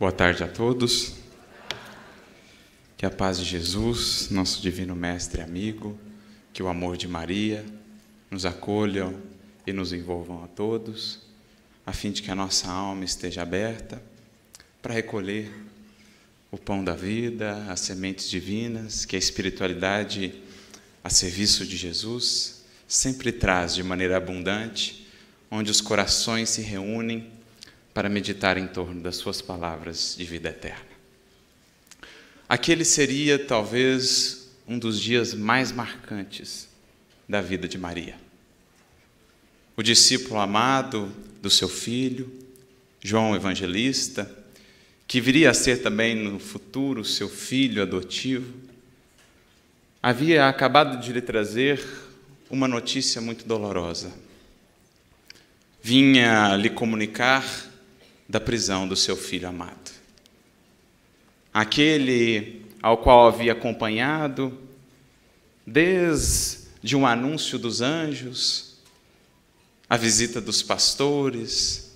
Boa tarde a todos. Que a paz de Jesus, nosso divino mestre e amigo, que o amor de Maria nos acolham e nos envolvam a todos, a fim de que a nossa alma esteja aberta para recolher o pão da vida, as sementes divinas que a espiritualidade a serviço de Jesus sempre traz de maneira abundante, onde os corações se reúnem para meditar em torno das suas palavras de vida eterna. Aquele seria talvez um dos dias mais marcantes da vida de Maria. O discípulo amado do seu filho, João Evangelista, que viria a ser também no futuro seu filho adotivo, havia acabado de lhe trazer uma notícia muito dolorosa. Vinha lhe comunicar da prisão do seu filho amado. Aquele ao qual havia acompanhado desde um anúncio dos anjos, a visita dos pastores,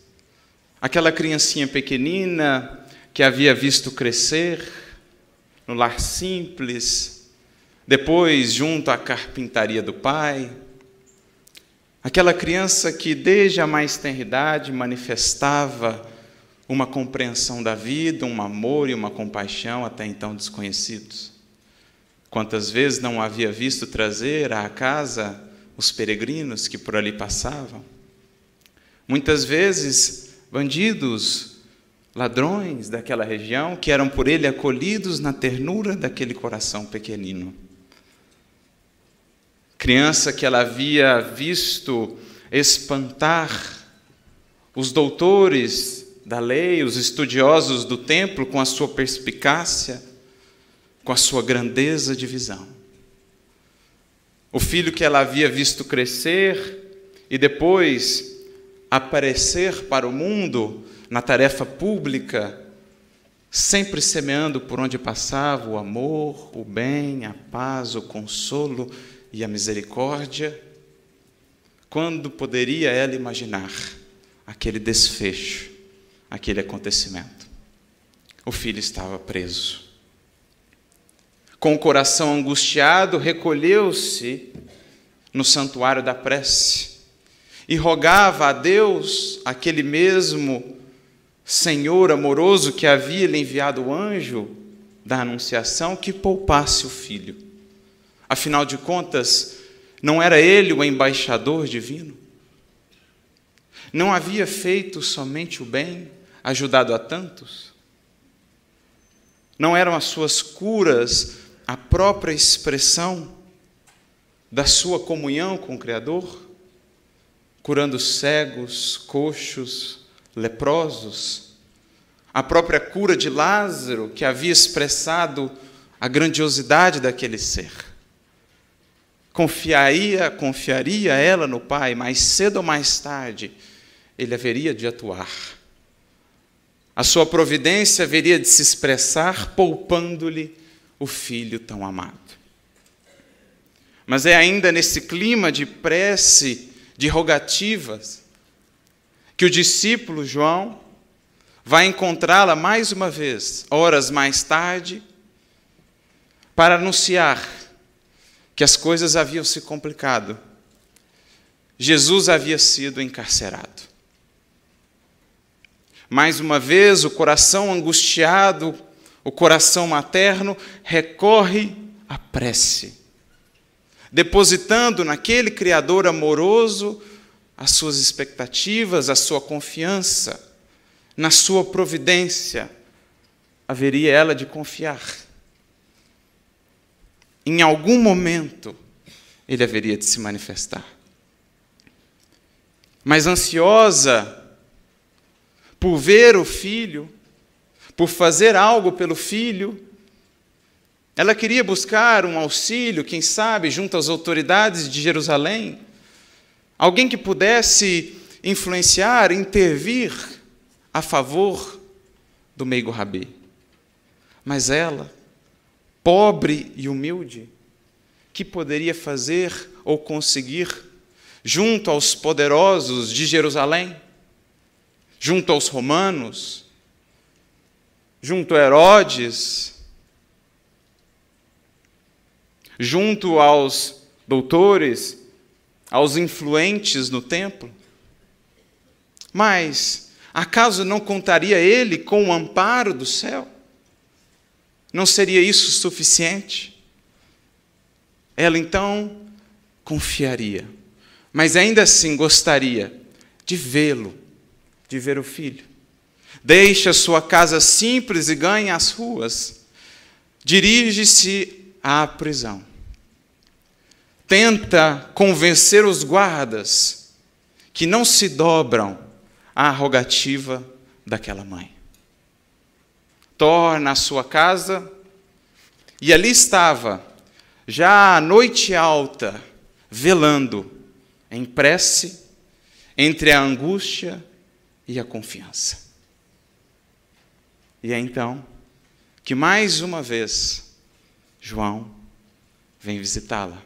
aquela criancinha pequenina que havia visto crescer no lar simples, depois junto à carpintaria do pai, aquela criança que desde a mais tenra idade manifestava uma compreensão da vida, um amor e uma compaixão até então desconhecidos. Quantas vezes não havia visto trazer à casa os peregrinos que por ali passavam? Muitas vezes, bandidos, ladrões daquela região que eram por ele acolhidos na ternura daquele coração pequenino. Criança que ela havia visto espantar os doutores da lei, os estudiosos do templo, com a sua perspicácia, com a sua grandeza de visão. O filho que ela havia visto crescer e depois aparecer para o mundo na tarefa pública, sempre semeando por onde passava o amor, o bem, a paz, o consolo e a misericórdia. Quando poderia ela imaginar aquele desfecho aquele acontecimento. O filho estava preso. Com o coração angustiado, recolheu-se no santuário da prece e rogava a Deus, aquele mesmo Senhor amoroso que havia lhe enviado o anjo da Anunciação, que poupasse o filho. Afinal de contas, não era ele o embaixador divino? Não havia feito somente o bem, ajudado a tantos? Não eram as suas curas a própria expressão da sua comunhão com o Criador? Curando cegos, coxos, leprosos? A própria cura de Lázaro, que havia expressado a grandiosidade daquele ser? Confiaria, confiaria ela no Pai, mais cedo ou mais tarde, ele haveria de atuar a sua providência haveria de se expressar poupando-lhe o filho tão amado. Mas é ainda nesse clima de prece, de rogativas, que o discípulo João vai encontrá-la mais uma vez, horas mais tarde, para anunciar que as coisas haviam se complicado. Jesus havia sido encarcerado. Mais uma vez, o coração angustiado, o coração materno, recorre à prece, depositando naquele Criador amoroso as suas expectativas, a sua confiança, na sua providência. Haveria ela de confiar. Em algum momento, ele haveria de se manifestar. Mas ansiosa, por ver o filho, por fazer algo pelo filho. Ela queria buscar um auxílio, quem sabe, junto às autoridades de Jerusalém, alguém que pudesse influenciar, intervir a favor do meigo Rabi. Mas ela, pobre e humilde, que poderia fazer ou conseguir junto aos poderosos de Jerusalém? Junto aos romanos, junto a Herodes, junto aos doutores, aos influentes no templo. Mas, acaso não contaria ele com o amparo do céu? Não seria isso suficiente? Ela então confiaria, mas ainda assim gostaria de vê-lo, de ver o filho. Deixa sua casa simples e ganha as ruas. Dirige-se à prisão. Tenta convencer os guardas que não se dobram à rogativa daquela mãe. Torna a sua casa e ali estava, já à noite alta, velando, em prece, entre a angústia e a confiança. E é então que mais uma vez João vem visitá-la.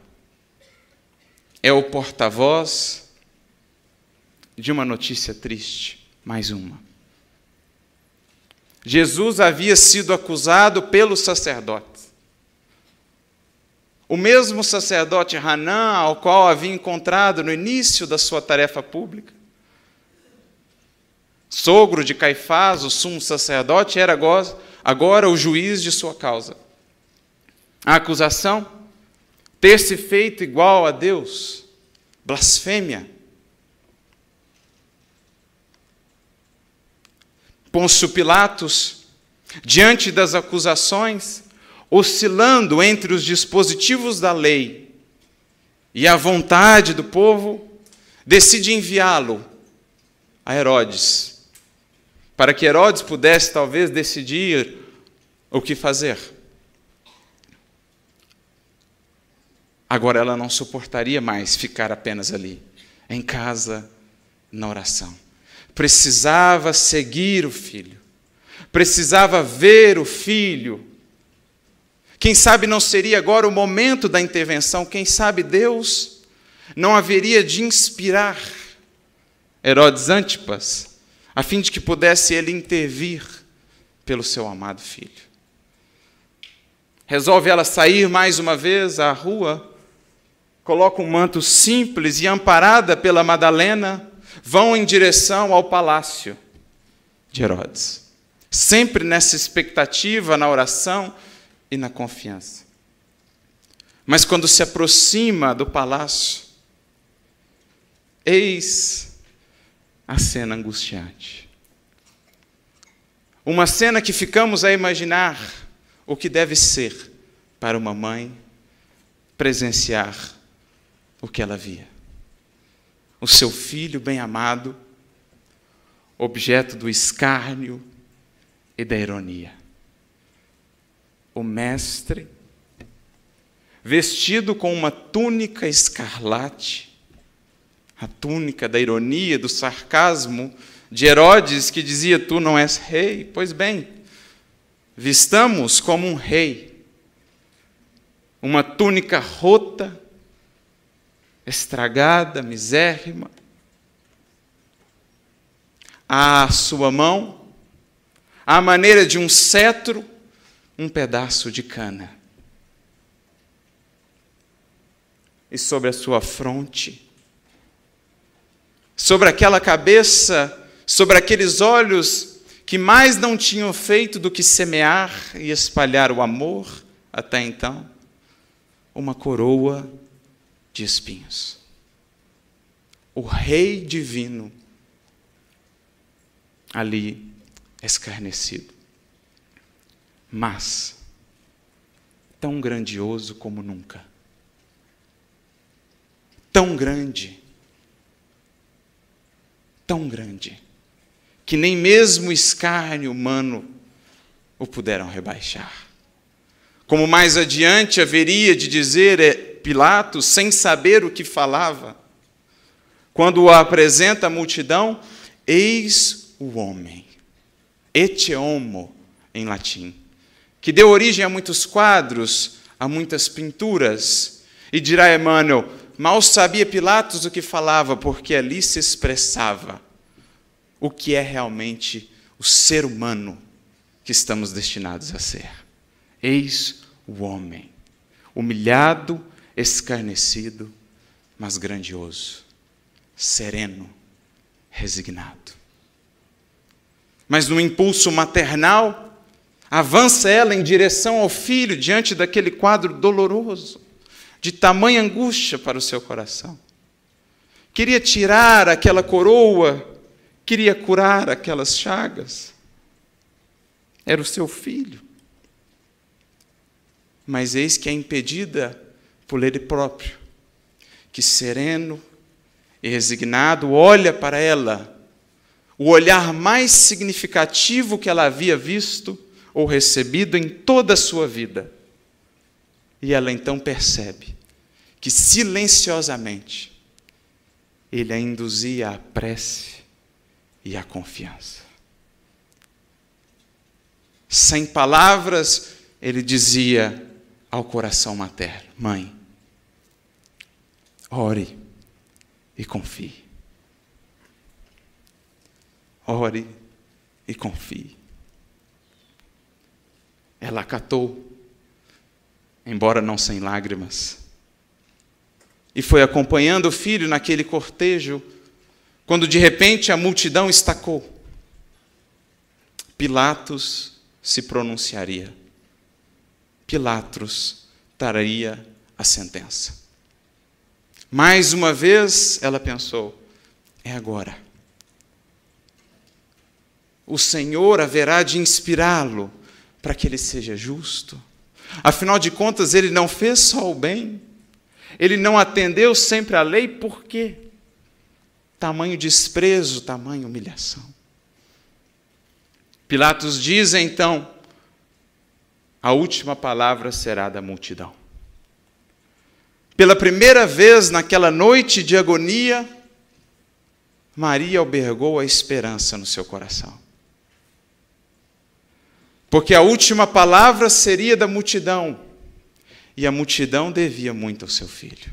É o porta-voz de uma notícia triste, mais uma. Jesus havia sido acusado pelo sacerdote. O mesmo sacerdote Hanã, ao qual havia encontrado no início da sua tarefa pública, sogro de Caifás, o sumo sacerdote, era agora o juiz de sua causa. A acusação, ter se feito igual a Deus, blasfêmia. Pôncio Pilatos, diante das acusações, oscilando entre os dispositivos da lei e a vontade do povo, decide enviá-lo a Herodes, para que Herodes pudesse talvez decidir o que fazer. Agora ela não suportaria mais ficar apenas ali, em casa, na oração. Precisava seguir o filho, precisava ver o filho quem sabe não seria agora o momento da intervenção, quem sabe Deus não haveria de inspirar Herodes Antipas, a fim de que pudesse ele intervir pelo seu amado filho. Resolve ela sair mais uma vez à rua, coloca um manto simples e amparada pela Madalena, vão em direção ao palácio de Herodes. Sempre nessa expectativa, na oração, e na confiança. Mas quando se aproxima do palácio, eis a cena angustiante. Uma cena que ficamos a imaginar o que deve ser para uma mãe presenciar o que ela via. O seu filho bem-amado, objeto do escárnio e da ironia o Mestre, vestido com uma túnica escarlate, a túnica da ironia, do sarcasmo de Herodes, que dizia: Tu não és rei. Pois bem, vistamos como um rei, uma túnica rota, estragada, misérrima, à sua mão, à maneira de um cetro, um pedaço de cana. E sobre a sua fronte, sobre aquela cabeça, sobre aqueles olhos que mais não tinham feito do que semear e espalhar o amor até então, uma coroa de espinhos. O Rei Divino ali escarnecido mas tão grandioso como nunca. Tão grande, tão grande, que nem mesmo o escárnio humano o puderam rebaixar. Como mais adiante haveria de dizer é, Pilatos, sem saber o que falava, quando o apresenta à multidão, eis o homem, ete homo em latim que deu origem a muitos quadros, a muitas pinturas. E dirá Emmanuel: mal sabia Pilatos o que falava, porque ali se expressava o que é realmente o ser humano que estamos destinados a ser. Eis o homem, humilhado, escarnecido, mas grandioso, sereno, resignado. Mas no impulso maternal, avança ela em direção ao filho diante daquele quadro doloroso, de tamanha angústia para o seu coração. Queria tirar aquela coroa, queria curar aquelas chagas. Era o seu filho. Mas eis que é impedida por ele próprio que sereno e resignado olha para ela, o olhar mais significativo que ela havia visto ou recebido em toda a sua vida. E ela então percebe que silenciosamente ele a induzia à prece e à confiança. Sem palavras, ele dizia ao coração materno: Mãe, Ore e confie. Ore e confie. Ela acatou, embora não sem lágrimas, e foi acompanhando o filho naquele cortejo, quando de repente a multidão estacou. Pilatos se pronunciaria. Pilatos traria a sentença. Mais uma vez ela pensou: é agora. O Senhor haverá de inspirá-lo para que ele seja justo. Afinal de contas, ele não fez só o bem, ele não atendeu sempre à lei, por quê? Tamanho desprezo, tamanho humilhação. Pilatos diz então: a última palavra será da multidão. Pela primeira vez naquela noite de agonia, Maria albergou a esperança no seu coração. Porque a última palavra seria da multidão, e a multidão devia muito ao seu filho.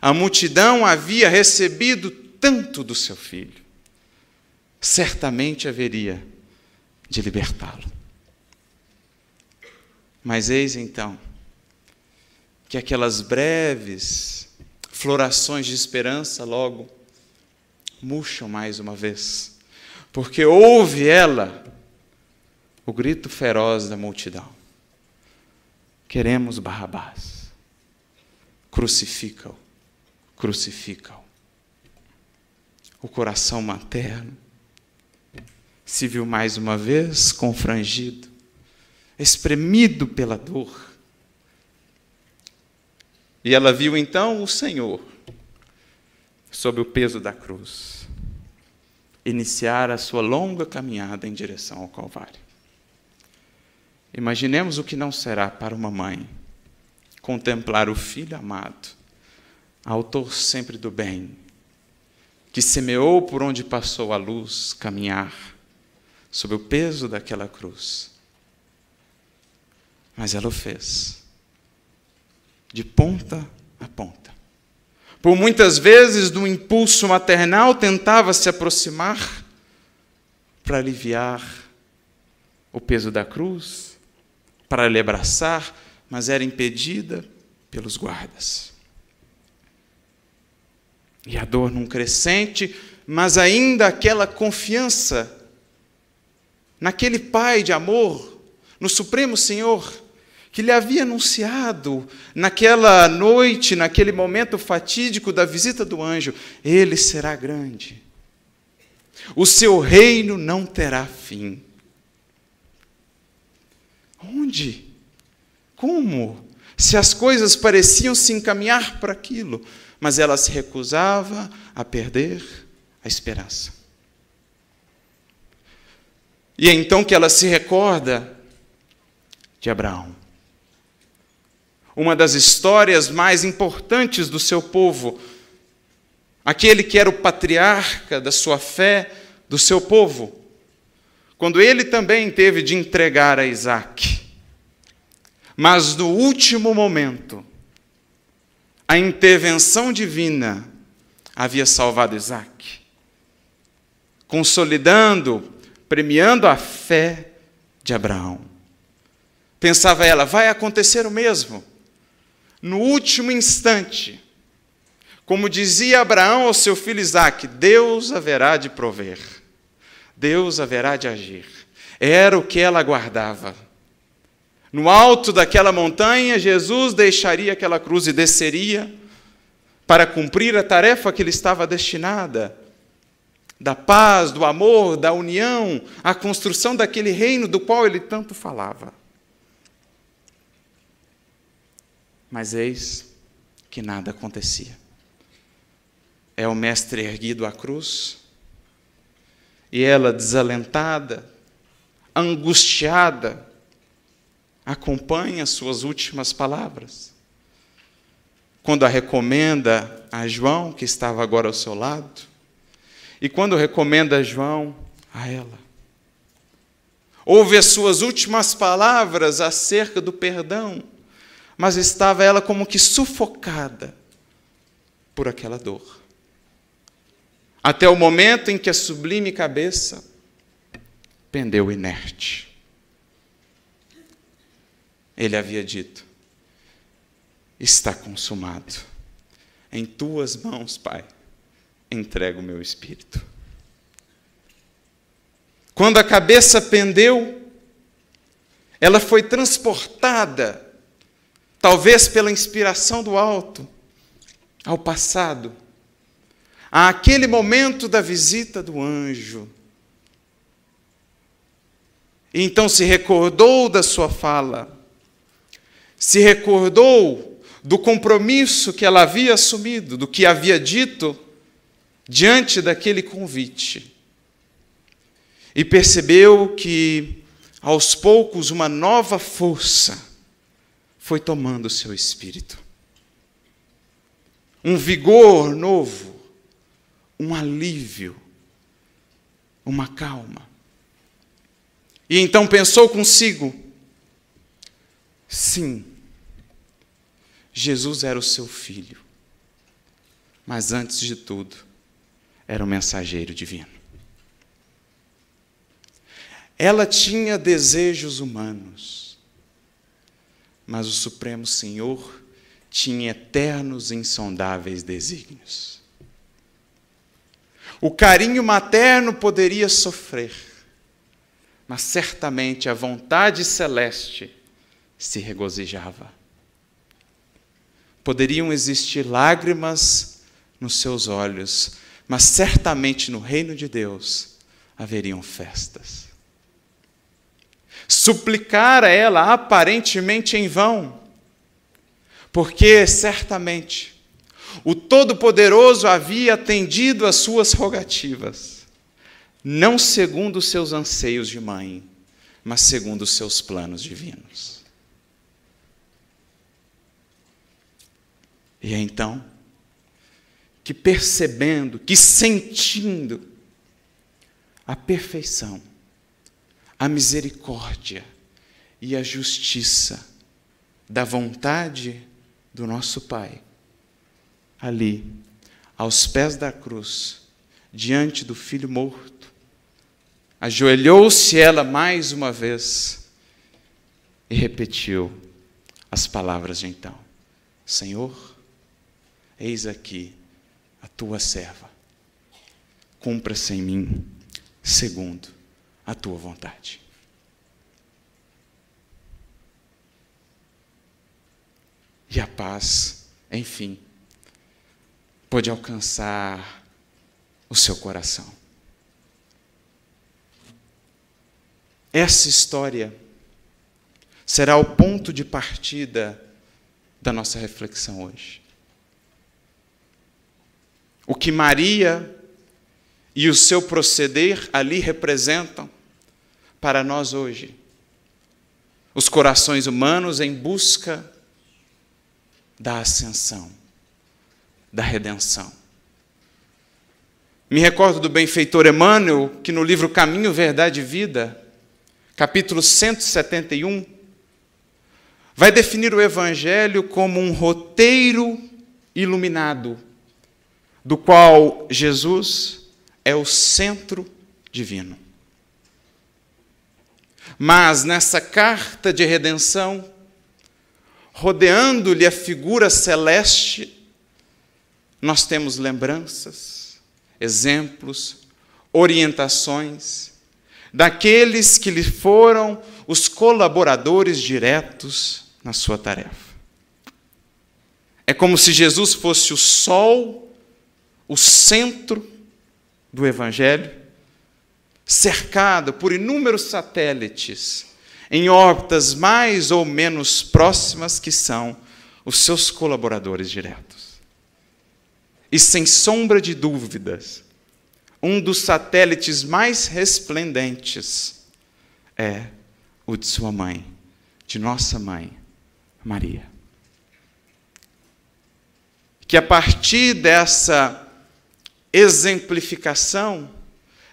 A multidão havia recebido tanto do seu filho, certamente haveria de libertá-lo. Mas eis então, que aquelas breves florações de esperança logo murcham mais uma vez, porque ouve ela o grito feroz da multidão: Queremos Barrabás, crucifica-o, crucifica-o. O coração materno. Se viu mais uma vez confrangido, espremido pela dor. E ela viu então o Senhor, sob o peso da cruz, iniciar a sua longa caminhada em direção ao Calvário. Imaginemos o que não será para uma mãe contemplar o filho amado, autor sempre do bem, que semeou por onde passou a luz, caminhar sob o peso daquela cruz. Mas ela o fez de ponta a ponta. Por muitas vezes, no impulso maternal, tentava se aproximar para aliviar o peso da cruz, para lhe abraçar, mas era impedida pelos guardas. E a dor num crescente, mas ainda aquela confiança naquele Pai de amor, no Supremo Senhor que lhe havia anunciado naquela noite, naquele momento fatídico da visita do anjo: Ele será grande. O seu reino não terá fim. Onde? Como? Se as coisas pareciam se encaminhar para aquilo, mas ela se recusava a perder a esperança. E é então que ela se recorda de Abraão uma das histórias mais importantes do seu povo, aquele que era o patriarca da sua fé, do seu povo, quando ele também teve de entregar a Isaac. Mas no último momento, a intervenção divina havia salvado Isaac, consolidando premiando a fé de Abraão. Pensava ela, vai acontecer o mesmo. No último instante, como dizia Abraão ao seu filho Isaque, Deus haverá de prover, Deus haverá de agir. Era o que ela aguardava. No alto daquela montanha, Jesus deixaria aquela cruz e desceria para cumprir a tarefa que lhe estava destinada da paz, do amor, da união, a construção daquele reino do qual ele tanto falava. Mas eis que nada acontecia. É o mestre erguido à cruz, e ela, desalentada, angustiada, acompanha suas últimas palavras. Quando a recomenda a João, que estava agora ao seu lado, e quando recomenda a João a ela. Ouve as suas últimas palavras acerca do perdão, mas estava ela como que sufocada por aquela dor. Até o momento em que a sublime cabeça pendeu inerte. Ele havia dito: Está consumado. Em tuas mãos, Pai, entrego o meu espírito. Quando a cabeça pendeu, ela foi transportada, talvez pela inspiração do alto, ao passado, àquele momento da visita do anjo. Então se recordou da sua fala, se recordou do compromisso que ela havia assumido, do que havia dito diante daquele convite. E percebeu que, aos poucos, uma nova força foi tomando o seu espírito. Um vigor novo, um alívio, uma calma. E então pensou consigo: sim, Jesus era o seu filho, mas antes de tudo, era um mensageiro divino. Ela tinha desejos humanos, mas o Supremo Senhor tinha eternos e insondáveis desígnios. O carinho materno poderia sofrer, mas certamente a vontade celeste se regozijava. Poderiam existir lágrimas nos seus olhos, mas certamente no reino de Deus haveriam festas. Suplicar a ela aparentemente em vão, porque certamente o Todo-Poderoso havia atendido às suas rogativas, não segundo os seus anseios de mãe, mas segundo os seus planos divinos. E então, que percebendo, que sentindo a perfeição, a misericórdia e a justiça da vontade do nosso Pai, ali, aos pés da cruz, diante do filho morto, ajoelhou-se ela mais uma vez e repetiu as palavras de então: Senhor, eis aqui a tua serva. Cumpra-se em mim segundo a tua vontade. E a paz, enfim, pode alcançar o seu coração. Essa história será o ponto de partida da nossa reflexão hoje. O que Maria e o seu proceder ali representam para nós hoje. Os corações humanos em busca da ascensão, da redenção. Me recordo do benfeitor Emmanuel, que no livro Caminho, Verdade e Vida, capítulo 171, vai definir o Evangelho como um roteiro iluminado do qual Jesus é o centro divino. Mas nessa carta de redenção, rodeando-lhe a figura celeste, nós temos lembranças, exemplos, orientações daqueles que lhe foram os colaboradores diretos na sua tarefa. É como se Jesus fosse o sol, o centro do Evangelho, cercado por inúmeros satélites em órbitas mais ou menos próximas que são os seus colaboradores diretos. E sem sombra de dúvidas, um dos satélites mais resplendentes é o de sua mãe, de nossa mãe, Maria. Que a partir dessa exemplificação,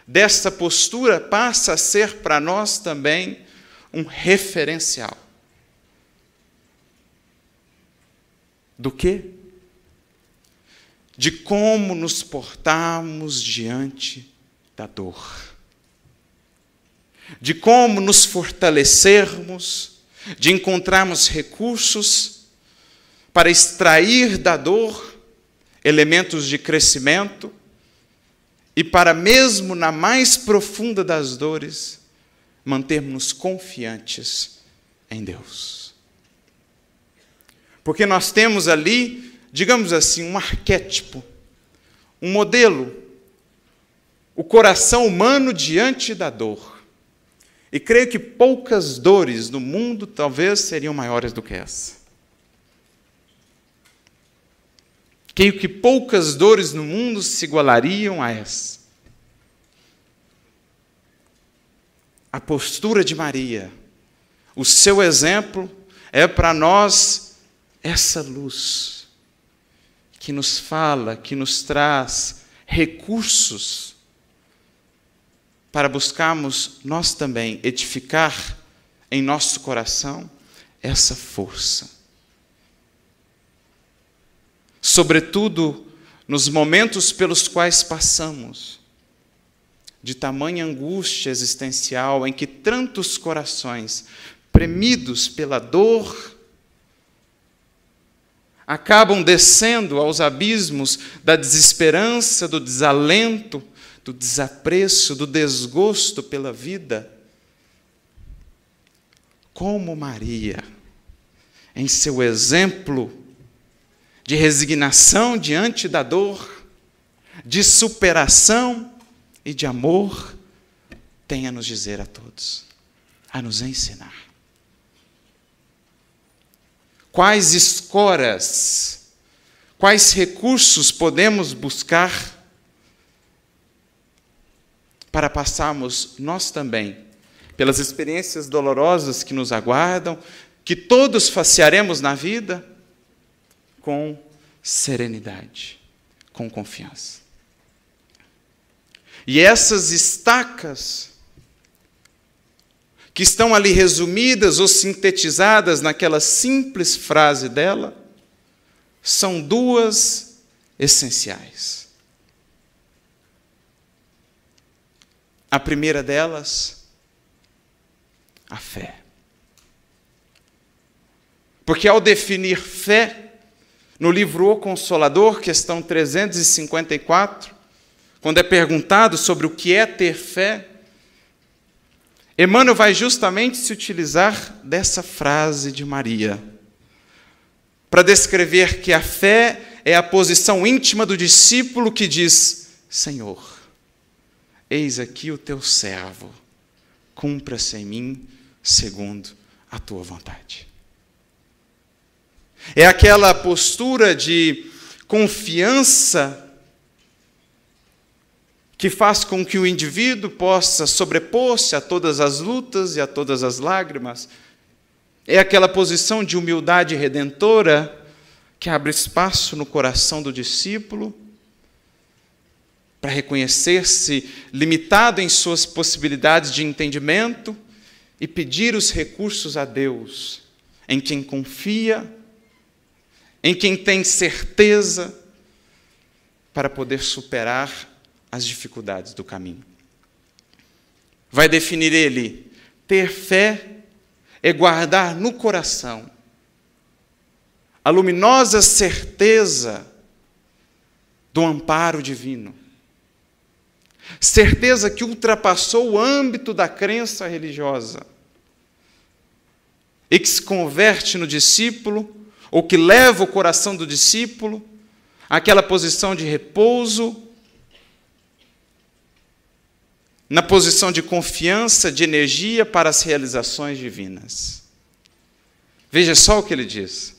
dessa postura, passa a ser para nós também um referencial. Do quê? De como nos portarmos diante da dor. De como nos fortalecermos, de encontrarmos recursos para extrair da dor elementos de crescimento e para, mesmo na mais profunda das dores, mantermos confiantes em Deus. Porque nós temos ali, digamos assim, um arquétipo, um modelo, o coração humano diante da dor. E creio que poucas dores no mundo talvez seriam maiores do que essa. Creio que poucas dores no mundo se igualariam a essa. A postura de Maria, o seu exemplo, é para nós essa luz que nos fala, que nos traz recursos para buscarmos nós também edificar em nosso coração essa força. Sobretudo nos momentos pelos quais passamos, de tamanha angústia existencial em que tantos corações, premidos pela dor, acabam descendo aos abismos da desesperança, do desalento, do desapreço, do desgosto pela vida. Como Maria, em seu exemplo de resignação diante da dor, de superação e de amor, tem a nos dizer a todos, a nos ensinar. Quais escoras, quais recursos podemos buscar para passarmos nós também pelas experiências dolorosas que nos aguardam, que todos facearemos na vida? com serenidade, com confiança. E essas estacas, que estão ali resumidas ou sintetizadas naquela simples frase dela, são duas essenciais. A primeira delas, a fé. Porque ao definir fé, no livro O Consolador, questão 354, quando é perguntado sobre o que é ter fé, Emmanuel vai justamente se utilizar dessa frase de Maria, para descrever que a fé é a posição íntima do discípulo que diz: Senhor, eis aqui o teu servo, cumpra-se em mim segundo a tua vontade. É aquela postura de confiança que faz com que o indivíduo possa sobrepor-se a todas as lutas e a todas as lágrimas. É aquela posição de humildade redentora que abre espaço no coração do discípulo para reconhecer-se limitado em suas possibilidades de entendimento e pedir os recursos a Deus, em quem confia em quem tem certeza para poder superar as dificuldades do caminho. Vai definir ele Ter fé é guardar no coração a luminosa certeza do amparo divino. Certeza que ultrapassou o âmbito da crença religiosa e que se converte no discípulo, ou que leva o coração do discípulo àquela posição de repouso, na posição de confiança, de energia para as realizações divinas. Veja só o que ele diz.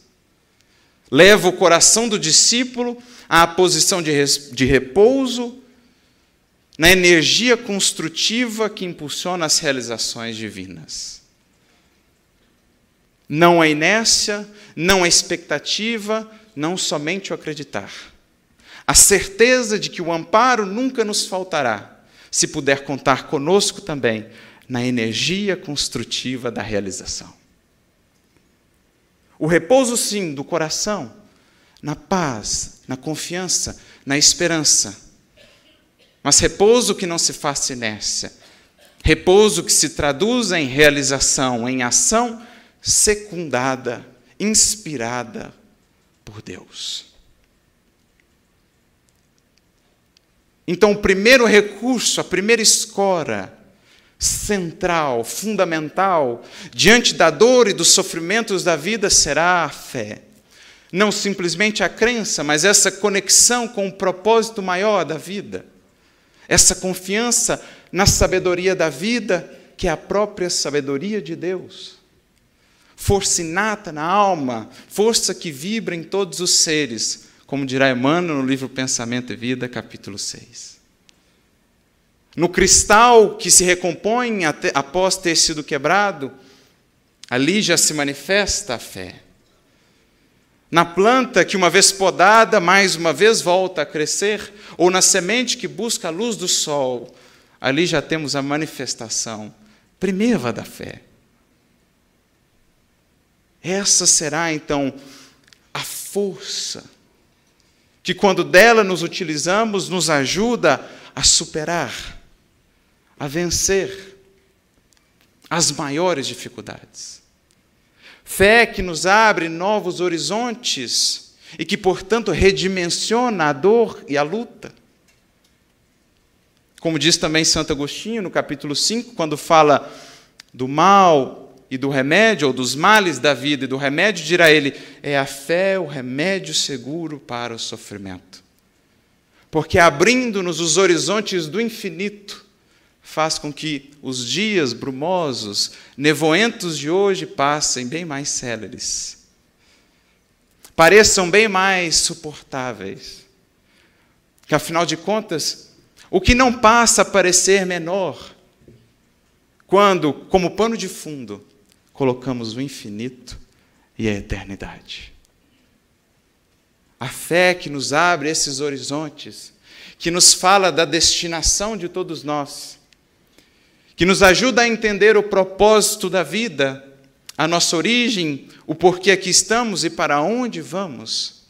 Leva o coração do discípulo à posição de, de repouso, na energia construtiva que impulsiona as realizações divinas. Não a inércia, não a expectativa, não somente o acreditar. A certeza de que o amparo nunca nos faltará, se puder contar conosco também na energia construtiva da realização. O repouso, sim, do coração, na paz, na confiança, na esperança. Mas repouso que não se faça inércia. Repouso que se traduza em realização, em ação secundada, inspirada por Deus. Então, o primeiro recurso, a primeira escora central, fundamental, diante da dor e dos sofrimentos da vida será a fé. Não simplesmente a crença, mas essa conexão com o propósito maior da vida. Essa confiança na sabedoria da vida, que é a própria sabedoria de Deus força inata na alma, força que vibra em todos os seres, como dirá Emmanuel no livro Pensamento e Vida, capítulo 6. No cristal que se recompõe após ter sido quebrado, ali já se manifesta a fé. Na planta que, uma vez podada, mais uma vez volta a crescer, ou na semente que busca a luz do sol, ali já temos a manifestação primeira da fé. Essa será então a força que, quando dela nos utilizamos, nos ajuda a superar, a vencer as maiores dificuldades. Fé que nos abre novos horizontes e que, portanto, redimensiona a dor e a luta. Como diz também Santo Agostinho no capítulo 5, quando fala do mal e do remédio, ou dos males da vida e do remédio, dirá ele: é a fé o remédio seguro para o sofrimento. Porque abrindo-nos os horizontes do infinito, faz com que os dias brumosos, nevoentos de hoje passem bem mais céleres, pareçam bem mais suportáveis. Que afinal de contas, o que não passa a parecer menor, quando, como pano de fundo, colocamos o infinito e a eternidade. A fé que nos abre esses horizontes, que nos fala da destinação de todos nós, que nos ajuda a entender o propósito da vida, a nossa origem, o porquê aqui estamos e para onde vamos,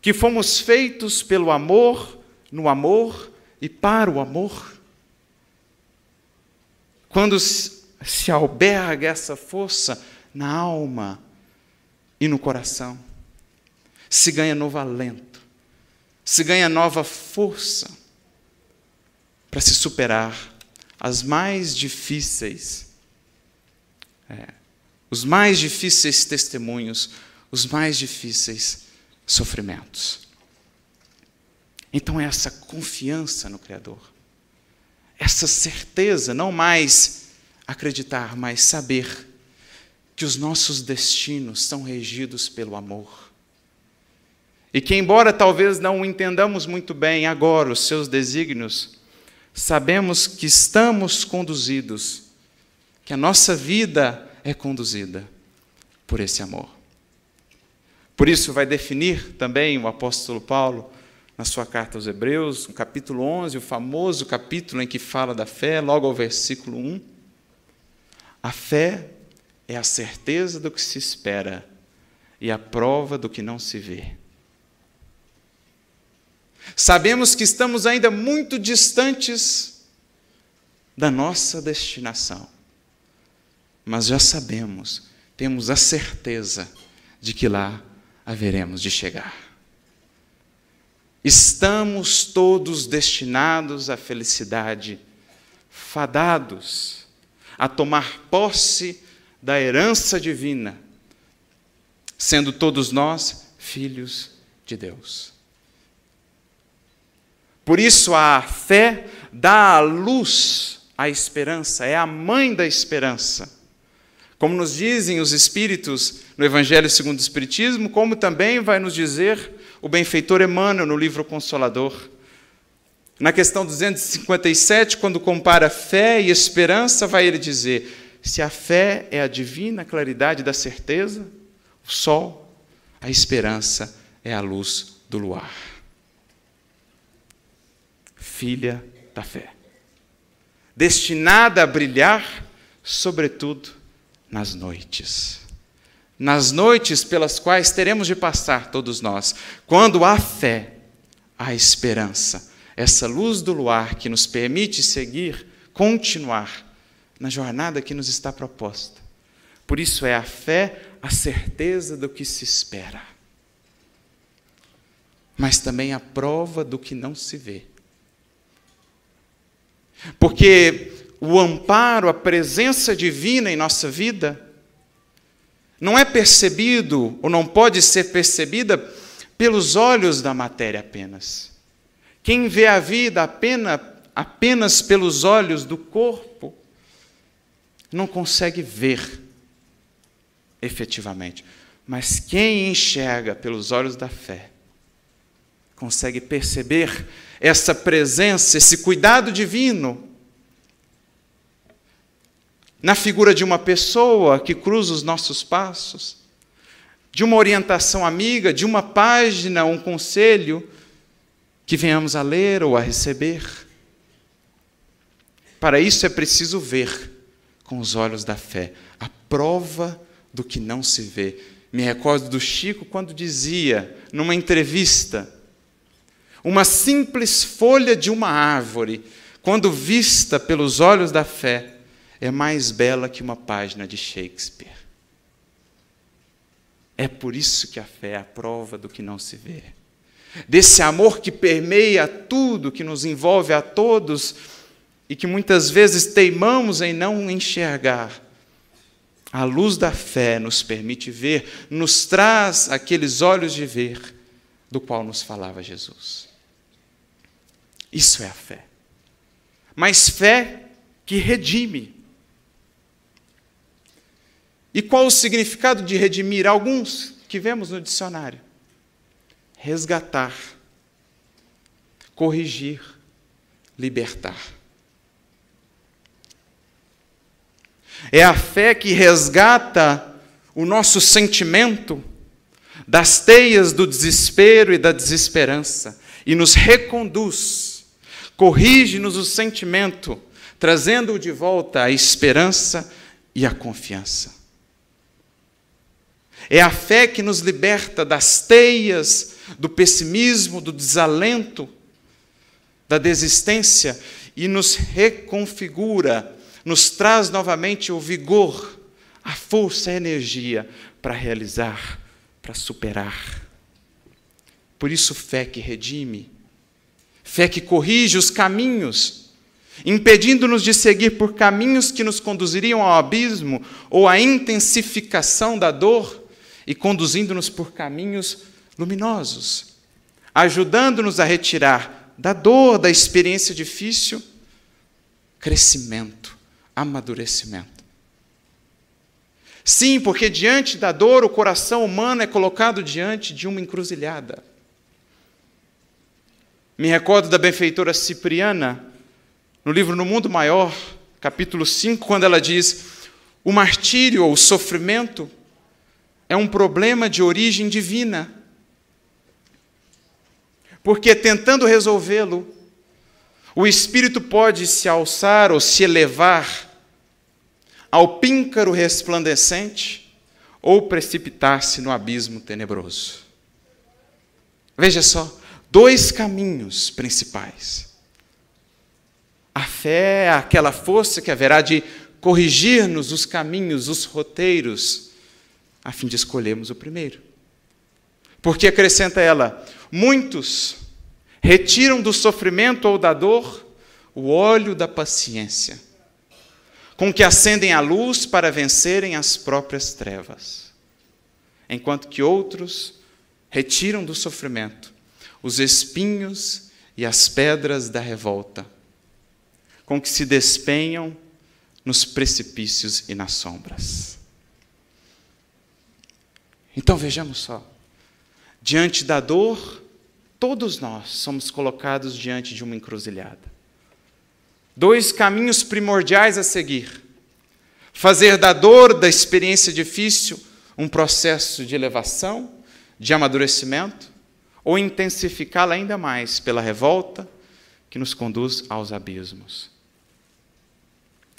que fomos feitos pelo amor, no amor e para o amor. Quando se alberga essa força na alma e no coração. Se ganha novo alento, se ganha nova força para se superar as mais difíceis, é, os mais difíceis testemunhos, os mais difíceis sofrimentos. Então, é essa confiança no Criador, essa certeza, não mais acreditar, mas saber que os nossos destinos são regidos pelo amor. E que, embora talvez não entendamos muito bem agora os seus desígnios, sabemos que estamos conduzidos, que a nossa vida é conduzida por esse amor. Por isso, vai definir também o apóstolo Paulo, na sua carta aos Hebreus, no capítulo 11, o famoso capítulo em que fala da fé, logo ao versículo 1. A fé é a certeza do que se espera e a prova do que não se vê. Sabemos que estamos ainda muito distantes da nossa destinação. mas já sabemos, temos a certeza de que lá haveremos de chegar. Estamos todos destinados à felicidade, fadados a tomar posse da herança divina, sendo todos nós filhos de Deus. Por isso a fé dá a luz à esperança, é a mãe da esperança. Como nos dizem os Espíritos no Evangelho segundo o Espiritismo, como também vai nos dizer o benfeitor Emmanuel no livro Consolador. Na questão 257, quando compara fé e esperança, vai ele dizer: se a fé é a divina claridade da certeza, o sol, a esperança é a luz do luar. Filha da fé, destinada a brilhar, sobretudo, nas noites. Nas noites pelas quais teremos de passar todos nós, quando há fé, há esperança, essa luz do luar que nos permite seguir, continuar na jornada que nos está proposta. Por isso é a fé a certeza do que se espera, mas também a prova do que não se vê. Porque o amparo, a presença divina em nossa vida, não é percebido ou não pode ser percebida pelos olhos da matéria apenas. Quem vê a vida apenas, apenas pelos olhos do corpo, não consegue ver efetivamente. Mas quem enxerga pelos olhos da fé, consegue perceber essa presença, esse cuidado divino na figura de uma pessoa que cruza os nossos passos, de uma orientação amiga, de uma página, um conselho que venhamos a ler ou a receber. Para isso é preciso ver com os olhos da fé a prova do que não se vê. Me recordo do Chico quando dizia, numa entrevista, uma simples folha de uma árvore, quando vista pelos olhos da fé, é mais bela que uma página de Shakespeare. É por isso que a fé é a prova do que não se vê. Desse amor que permeia tudo, que nos envolve a todos e que muitas vezes teimamos em não enxergar. A luz da fé nos permite ver, nos traz aqueles olhos de ver do qual nos falava Jesus. Isso é a fé. Mas fé que redime, e qual o significado de redimir? Alguns que vemos no dicionário: resgatar, corrigir, libertar. É a fé que resgata o nosso sentimento das teias do desespero e da desesperança e nos reconduz, corrige-nos o sentimento, trazendo-o de volta à esperança e à confiança. É a fé que nos liberta das teias do pessimismo, do desalento, da desistência e nos reconfigura, nos traz novamente o vigor, a força, a energia para realizar, para superar. Por isso, fé que redime, fé que corrige os caminhos, impedindo-nos de seguir por caminhos que nos conduziriam ao abismo ou à intensificação da dor e conduzindo-nos por caminhos luminosos, ajudando-nos a retirar da dor, da experiência difícil, crescimento, amadurecimento. Sim, porque diante da dor, o coração humano é colocado diante de uma encruzilhada. Me recordo da benfeitora Cipriana, no livro No Mundo Maior, capítulo 5, quando ela diz: o martírio ou o sofrimento é um problema de origem divina. Porque tentando resolvê-lo, o espírito pode se alçar ou se elevar ao píncaro resplandecente ou precipitar-se no abismo tenebroso. Veja só, dois caminhos principais. A fé é aquela força que haverá de corrigir-nos os caminhos, os roteiros, a fim de escolhermos o primeiro. Porque acrescenta ela: muitos retiram do sofrimento ou da dor o óleo da paciência, com que acendem a luz para vencerem as próprias trevas, enquanto que outros retiram do sofrimento os espinhos e as pedras da revolta, com que se despenham nos precipícios e nas sombras. Então vejamos só, diante da dor, todos nós somos colocados diante de uma encruzilhada. Dois caminhos primordiais a seguir: fazer da dor, da experiência difícil, um processo de elevação, de amadurecimento, ou intensificá-la ainda mais pela revolta que nos conduz aos abismos,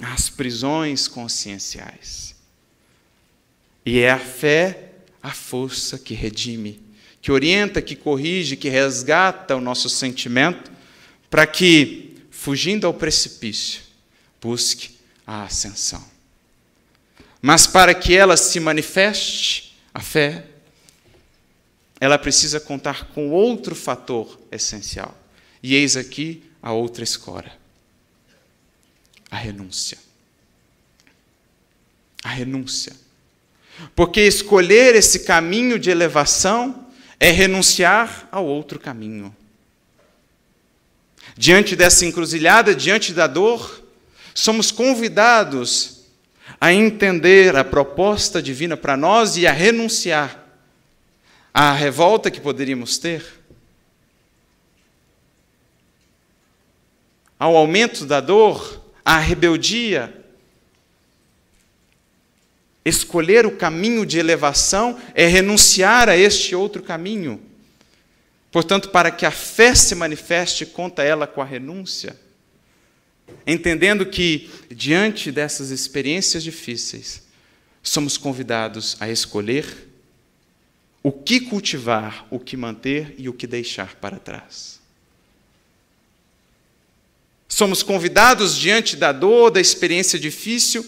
às prisões conscienciais. E é a fé a força que redime, que orienta, que corrige, que resgata o nosso sentimento, para que, fugindo ao precipício, busque a ascensão. Mas para que ela se manifeste, a fé, ela precisa contar com outro fator essencial. E eis aqui a outra escora: a renúncia. A renúncia. Porque escolher esse caminho de elevação é renunciar ao outro caminho. Diante dessa encruzilhada, diante da dor, somos convidados a entender a proposta divina para nós e a renunciar à revolta que poderíamos ter, ao aumento da dor, à rebeldia, Escolher o caminho de elevação é renunciar a este outro caminho. Portanto, para que a fé se manifeste, conta ela com a renúncia. Entendendo que, diante dessas experiências difíceis, somos convidados a escolher o que cultivar, o que manter e o que deixar para trás. Somos convidados, diante da dor, da experiência difícil,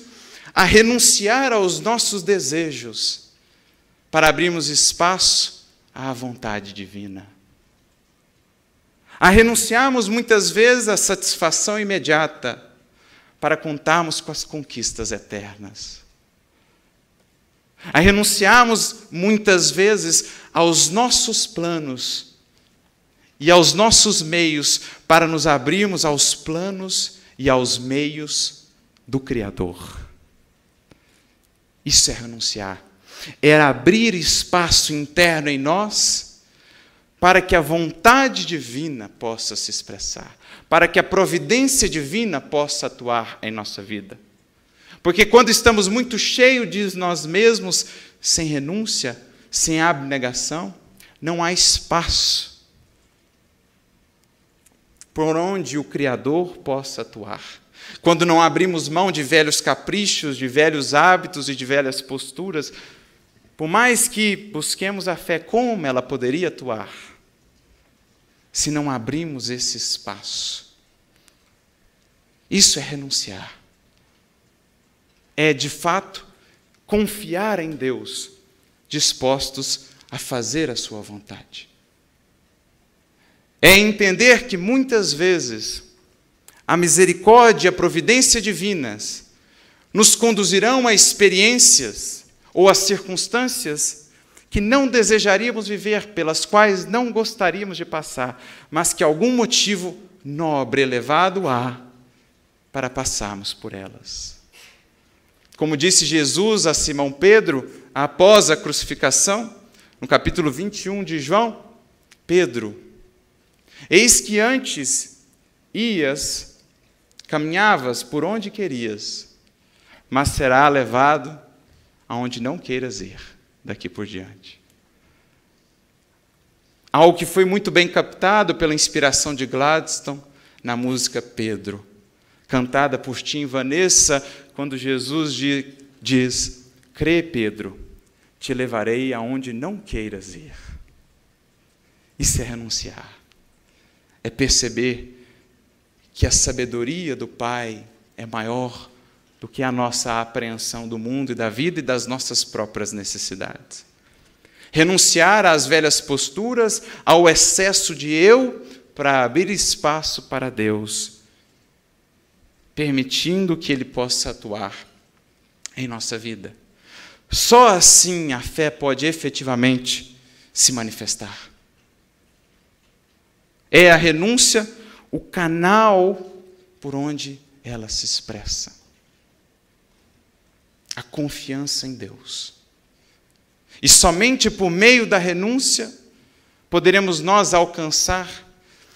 a renunciar aos nossos desejos para abrirmos espaço à vontade divina. A renunciarmos muitas vezes à satisfação imediata para contarmos com as conquistas eternas. A renunciarmos muitas vezes aos nossos planos e aos nossos meios para nos abrirmos aos planos e aos meios do Criador. Isso é renunciar. É abrir espaço interno em nós para que a vontade divina possa se expressar, para que a providência divina possa atuar em nossa vida. Porque quando estamos muito cheios de nós mesmos, sem renúncia, sem abnegação, não há espaço por onde o Criador possa atuar quando não abrimos mão de velhos caprichos, de velhos hábitos e de velhas posturas, por mais que busquemos a fé, como ela poderia atuar? Se não abrimos esse espaço. Isso é renunciar. É, de fato, confiar em Deus, dispostos a fazer a sua vontade. É entender que muitas vezes a misericórdia a providência divinas nos conduzirão a experiências ou a circunstâncias que não desejaríamos viver, pelas quais não gostaríamos de passar, mas que algum motivo nobre, elevado há para passarmos por elas. Como disse Jesus a Simão Pedro após a crucificação, no capítulo 21 de João, Pedro, eis que antes ias Caminhavas por onde querias, mas será levado aonde não queiras ir daqui por diante. Algo que foi muito bem captado pela inspiração de Gladstone na música Pedro, cantada por Tim Vanessa, quando Jesus diz: Crê, Pedro, te levarei aonde não queiras ir. Isso é renunciar, é perceber que a sabedoria do Pai é maior do que a nossa apreensão do mundo e da vida e das nossas próprias necessidades. Renunciar às velhas posturas, ao excesso de eu, para abrir espaço para Deus, permitindo que Ele possa atuar em nossa vida. Só assim a fé pode efetivamente se manifestar. É a renúncia o canal por onde ela se expressa. A confiança em Deus. E somente por meio da renúncia poderemos nós alcançar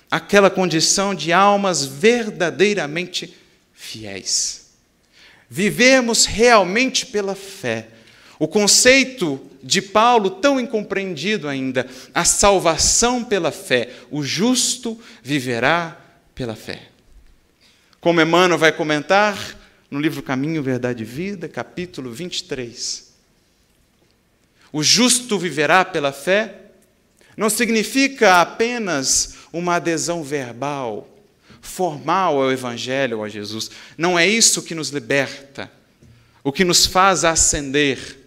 aquela condição de almas verdadeiramente fiéis. Vivemos realmente pela fé. O conceito de Paulo, tão incompreendido ainda, a salvação pela fé. O justo viverá pela fé. Como Emmanuel vai comentar no livro Caminho, Verdade e Vida, capítulo 23. O justo viverá pela fé não significa apenas uma adesão verbal, formal ao Evangelho, a Jesus. Não é isso que nos liberta, o que nos faz ascender.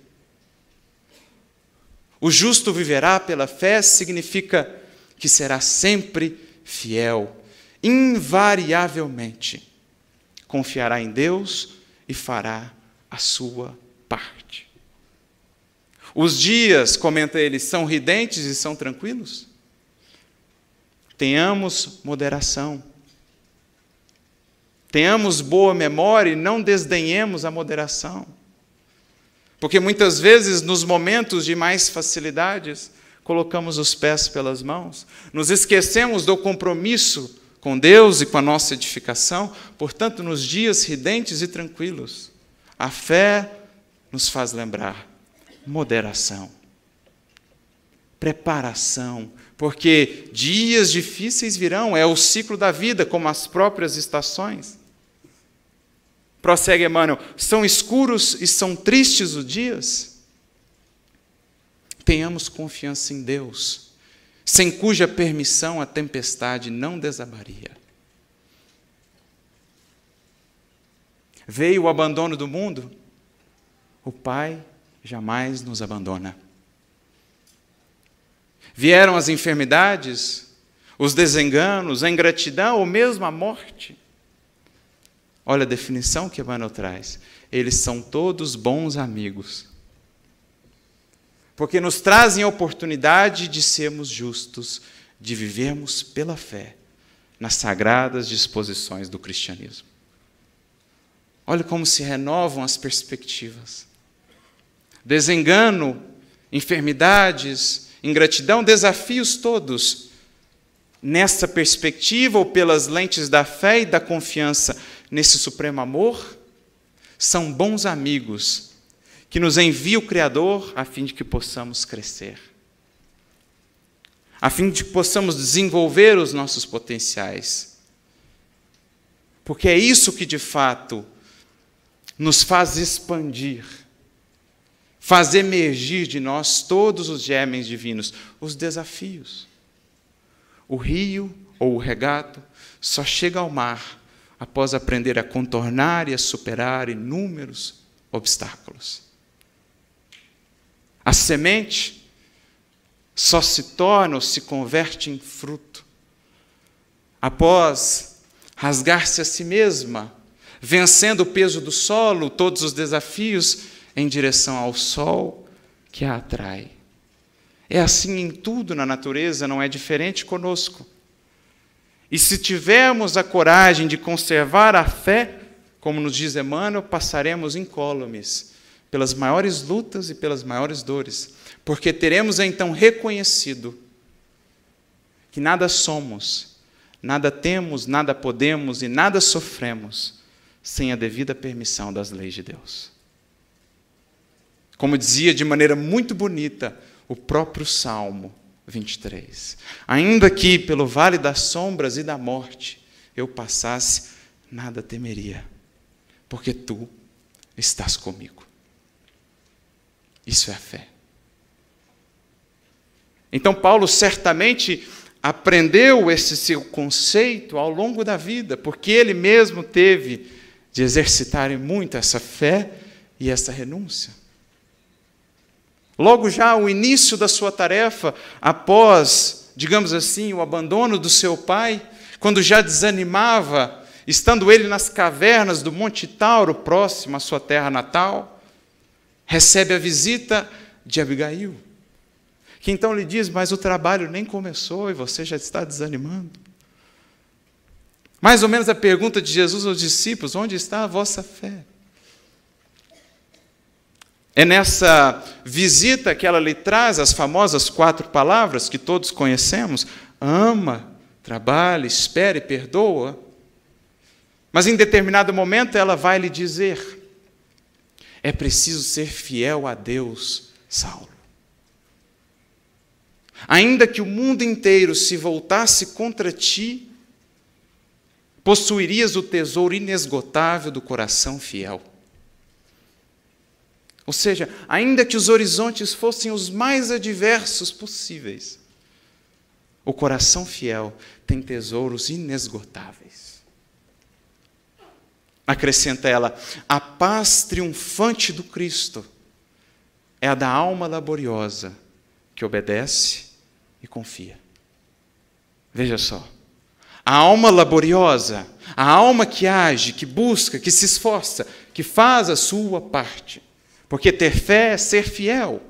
O justo viverá pela fé significa que será sempre fiel, invariavelmente. Confiará em Deus e fará a sua parte. Os dias, comenta ele, são ridentes e são tranquilos? Tenhamos moderação. Tenhamos boa memória e não desdenhemos a moderação. Porque muitas vezes, nos momentos de mais facilidades, colocamos os pés pelas mãos, nos esquecemos do compromisso com Deus e com a nossa edificação, portanto, nos dias ridentes e tranquilos, a fé nos faz lembrar moderação, preparação, porque dias difíceis virão, é o ciclo da vida, como as próprias estações. Prossegue Emmanuel: são escuros e são tristes os dias? Tenhamos confiança em Deus, sem cuja permissão a tempestade não desabaria. Veio o abandono do mundo, o Pai jamais nos abandona. Vieram as enfermidades, os desenganos, a ingratidão ou mesmo a morte. Olha a definição que Emmanuel traz. Eles são todos bons amigos. Porque nos trazem a oportunidade de sermos justos, de vivermos pela fé nas sagradas disposições do cristianismo. Olha como se renovam as perspectivas. Desengano, enfermidades, ingratidão, desafios todos. Nessa perspectiva, ou pelas lentes da fé e da confiança nesse supremo amor, são bons amigos que nos envia o Criador a fim de que possamos crescer, a fim de que possamos desenvolver os nossos potenciais. Porque é isso que de fato nos faz expandir, faz emergir de nós todos os germes divinos, os desafios. O rio ou o regato só chega ao mar após aprender a contornar e a superar inúmeros obstáculos. A semente só se torna ou se converte em fruto após rasgar-se a si mesma, vencendo o peso do solo, todos os desafios em direção ao sol que a atrai. É assim em tudo na natureza, não é diferente conosco. E se tivermos a coragem de conservar a fé, como nos diz Emmanuel, passaremos incólumes pelas maiores lutas e pelas maiores dores, porque teremos então reconhecido que nada somos, nada temos, nada podemos e nada sofremos sem a devida permissão das leis de Deus. Como dizia de maneira muito bonita o próprio Salmo, 23. Ainda que pelo vale das sombras e da morte eu passasse, nada temeria, porque tu estás comigo. Isso é a fé. Então, Paulo certamente aprendeu esse seu conceito ao longo da vida, porque ele mesmo teve de exercitarem muito essa fé e essa renúncia. Logo já o início da sua tarefa, após, digamos assim, o abandono do seu pai, quando já desanimava, estando ele nas cavernas do Monte Tauro, próximo à sua terra natal, recebe a visita de Abigail, que então lhe diz: Mas o trabalho nem começou e você já está desanimando. Mais ou menos a pergunta de Jesus aos discípulos: Onde está a vossa fé? É nessa visita que ela lhe traz as famosas quatro palavras que todos conhecemos: ama, trabalha, espera e perdoa. Mas em determinado momento ela vai lhe dizer: é preciso ser fiel a Deus, Saulo. Ainda que o mundo inteiro se voltasse contra ti, possuirias o tesouro inesgotável do coração fiel. Ou seja, ainda que os horizontes fossem os mais adversos possíveis, o coração fiel tem tesouros inesgotáveis. Acrescenta ela: a paz triunfante do Cristo é a da alma laboriosa que obedece e confia. Veja só. A alma laboriosa, a alma que age, que busca, que se esforça, que faz a sua parte. Porque ter fé é ser fiel,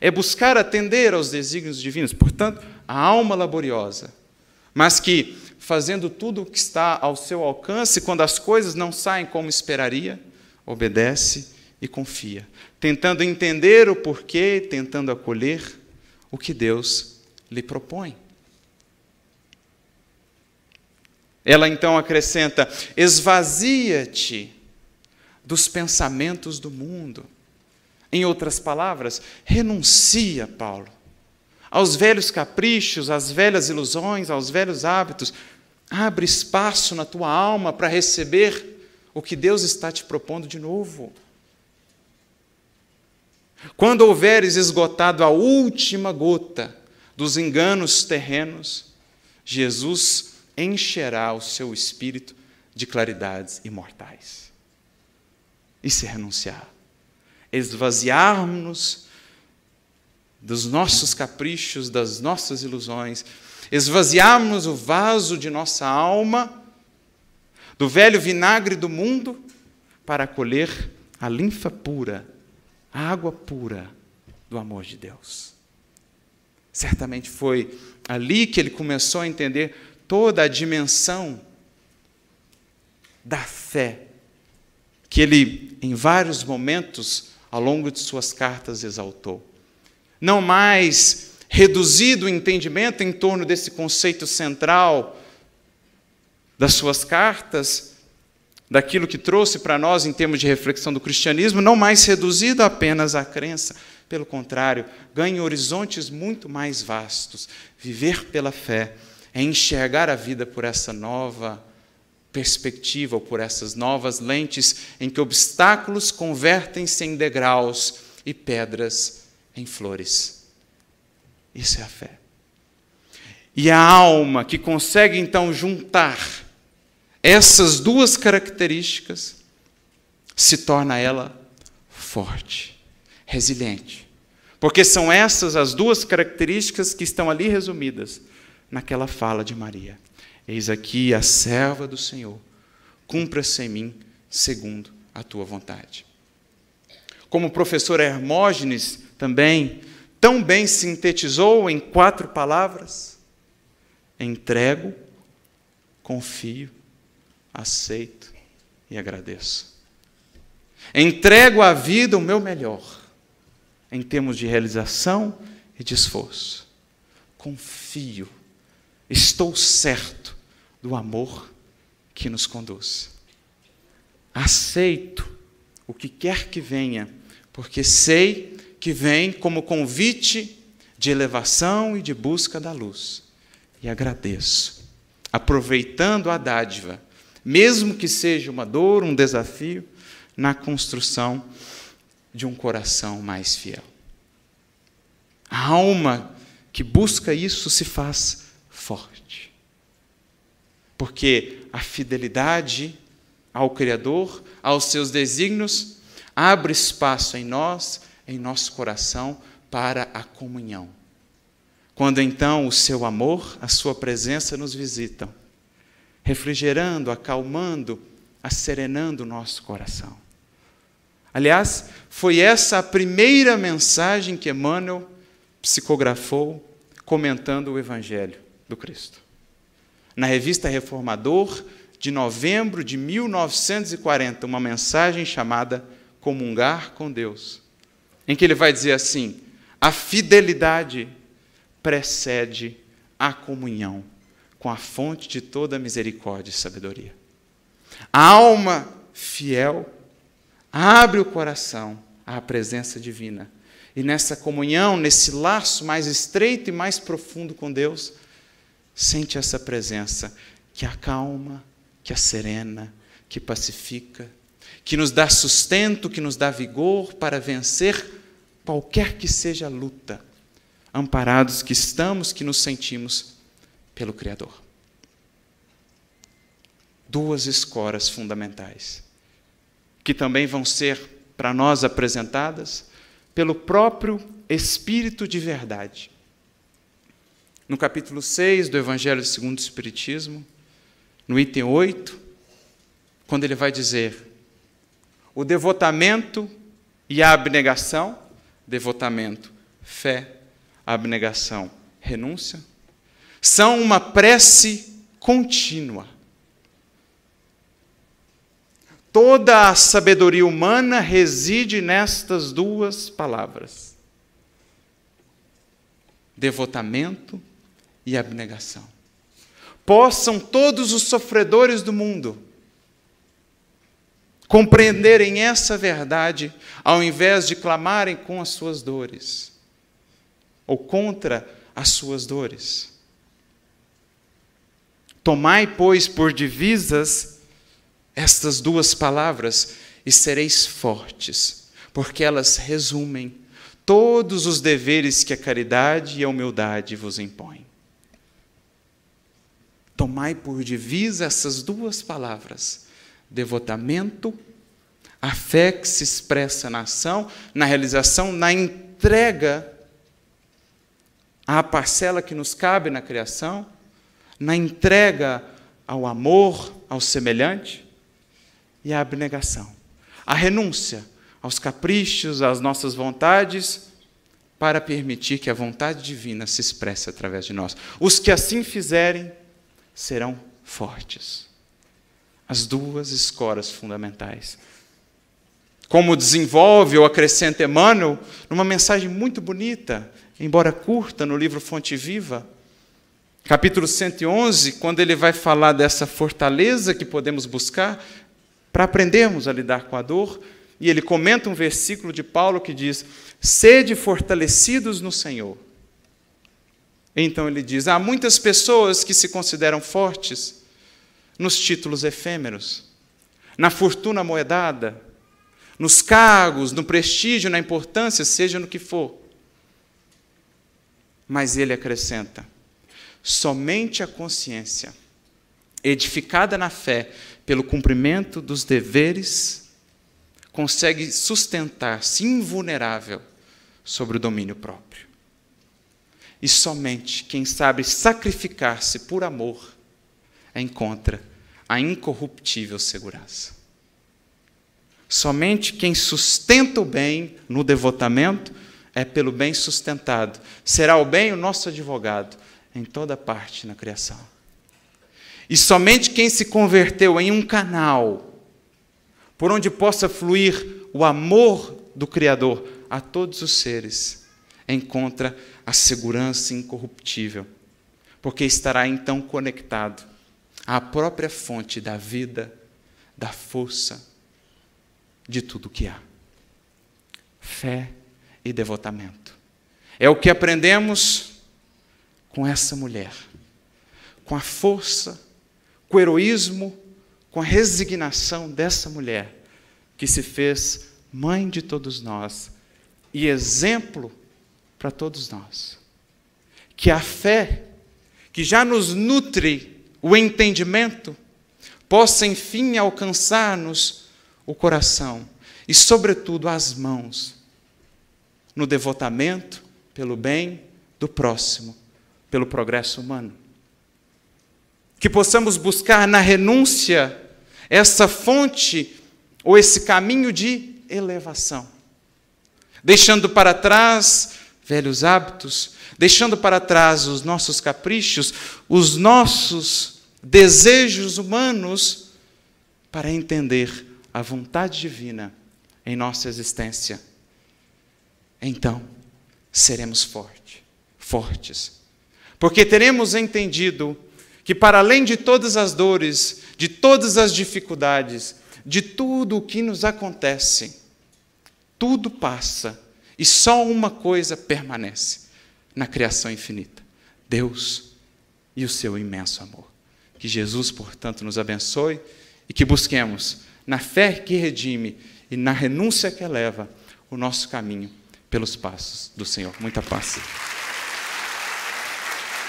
é buscar atender aos desígnios divinos. Portanto, a alma laboriosa, mas que, fazendo tudo o que está ao seu alcance, quando as coisas não saem como esperaria, obedece e confia, tentando entender o porquê, tentando acolher o que Deus lhe propõe. Ela então acrescenta: esvazia-te dos pensamentos do mundo. Em outras palavras, renuncia, Paulo, aos velhos caprichos, às velhas ilusões, aos velhos hábitos. Abre espaço na tua alma para receber o que Deus está te propondo de novo. Quando houveres esgotado a última gota dos enganos terrenos, Jesus encherá o seu espírito de claridades imortais. Isso é renunciar. Esvaziarmos-nos dos nossos caprichos, das nossas ilusões, esvaziarmos o vaso de nossa alma do velho vinagre do mundo para acolher a linfa pura, a água pura do amor de Deus. Certamente foi ali que ele começou a entender toda a dimensão da fé que ele, em vários momentos, ao longo de suas cartas, exaltou. Não mais reduzido o entendimento em torno desse conceito central das suas cartas, daquilo que trouxe para nós em termos de reflexão do cristianismo, não mais reduzido apenas à crença, pelo contrário, ganha horizontes muito mais vastos. Viver pela fé é enxergar a vida por essa nova perspectiva, ou por essas novas lentes, em que obstáculos convertem-se em degraus e pedras em flores. Isso é a fé. E a alma que consegue então juntar essas duas características, se torna ela forte, resiliente. Porque são essas as duas características que estão ali resumidas naquela fala de Maria. Eis aqui a serva do Senhor, cumpra-se em mim segundo a tua vontade. Como o professor Hermógenes também tão bem sintetizou em quatro palavras: entrego, confio, aceito e agradeço. Entrego à vida o meu melhor, em termos de realização e de esforço. Confio Estou certo do amor que nos conduz. Aceito o que quer que venha, porque sei que vem como convite de elevação e de busca da luz. E agradeço, aproveitando a dádiva, mesmo que seja uma dor, um desafio, na construção de um coração mais fiel. A alma que busca isso se faz forte. Porque a fidelidade ao Criador, aos seus desígnios, abre espaço em nós, em nosso coração, para a comunhão. Quando então o seu amor, a sua presença nos visitam, refrigerando, acalmando, asserenando o nosso coração. Aliás, foi essa a primeira mensagem que Emmanuel psicografou comentando o Evangelho do Cristo. Na revista Reformador, de novembro de 1940, uma mensagem chamada Comungar com Deus, em que ele vai dizer assim: a fidelidade precede a comunhão com a fonte de toda misericórdia e sabedoria. A alma fiel abre o coração à presença divina. E nessa comunhão, nesse laço mais estreito e mais profundo com Deus, sente essa presença que acalma, que serena, que pacifica, que nos dá sustento, que nos dá vigor para vencer qualquer que seja a luta, amparados que estamos, que nos sentimos pelo Criador. Duas escoras fundamentais, que também vão ser para nós apresentadas pelo próprio Espírito de Verdade. No capítulo 6 do Evangelho segundo o Espiritismo, no item 8, quando ele vai dizer: o devotamento e a abnegação, devotamento, fé, abnegação, renúncia, são uma prece contínua. Toda a sabedoria humana reside nestas duas palavras: devotamento e abnegação. Possam todos os sofredores do mundo compreenderem essa verdade, ao invés de clamarem com as suas dores ou contra as suas dores. Tomai, pois, por divisas estas duas palavras e sereis fortes, porque elas resumem todos os deveres que a caridade e a humildade vos impõem. Tomai por divisa essas duas palavras: devotamento, a fé que se expressa na ação, na realização, na entrega à parcela que nos cabe na criação, na entrega ao amor, ao semelhante, e a abnegação, a renúncia aos caprichos, às nossas vontades, para permitir que a vontade divina se expresse através de nós. Os que assim fizerem serão fortes. As duas escolas fundamentais. Como desenvolve ou acrescenta Emmanuel numa mensagem muito bonita, embora curta, no livro Fonte Viva, capítulo 111, quando ele vai falar dessa fortaleza que podemos buscar para aprendermos a lidar com a dor, e ele comenta um versículo de Paulo que diz: Sede fortalecidos no Senhor. Então ele diz: há muitas pessoas que se consideram fortes nos títulos efêmeros, na fortuna moedada, nos cargos, no prestígio, na importância, seja no que for. Mas ele acrescenta: somente a consciência, edificada na fé pelo cumprimento dos deveres consegue sustentar-se invulnerável sobre o domínio próprio. E somente quem sabe sacrificar-se por amor encontra a incorruptível segurança. Somente quem sustenta o bem no devotamento é pelo bem sustentado. Será o bem o nosso advogado em toda parte na criação. E somente quem se converteu em um canal por onde possa fluir o amor do Criador a todos os seres, encontra a segurança incorruptível, porque estará então conectado à própria fonte da vida, da força, de tudo que há. Fé e devotamento. É o que aprendemos com essa mulher, com a força, com o heroísmo com a resignação dessa mulher, que se fez mãe de todos nós e exemplo para todos nós. Que a fé, que já nos nutre o entendimento, possa enfim alcançar-nos o coração e, sobretudo, as mãos, no devotamento pelo bem do próximo, pelo progresso humano. Que possamos buscar na renúncia essa fonte ou esse caminho de elevação, deixando para trás velhos hábitos, deixando para trás os nossos caprichos, os nossos desejos humanos, para entender a vontade divina em nossa existência. Então, seremos fortes, fortes, porque teremos entendido que, para além de todas as dores, de todas as dificuldades, de tudo o que nos acontece, tudo passa e só uma coisa permanece na criação infinita: Deus e o seu imenso amor. Que Jesus, portanto, nos abençoe e que busquemos, na fé que redime e na renúncia que eleva, o nosso caminho pelos passos do Senhor. Muita paz.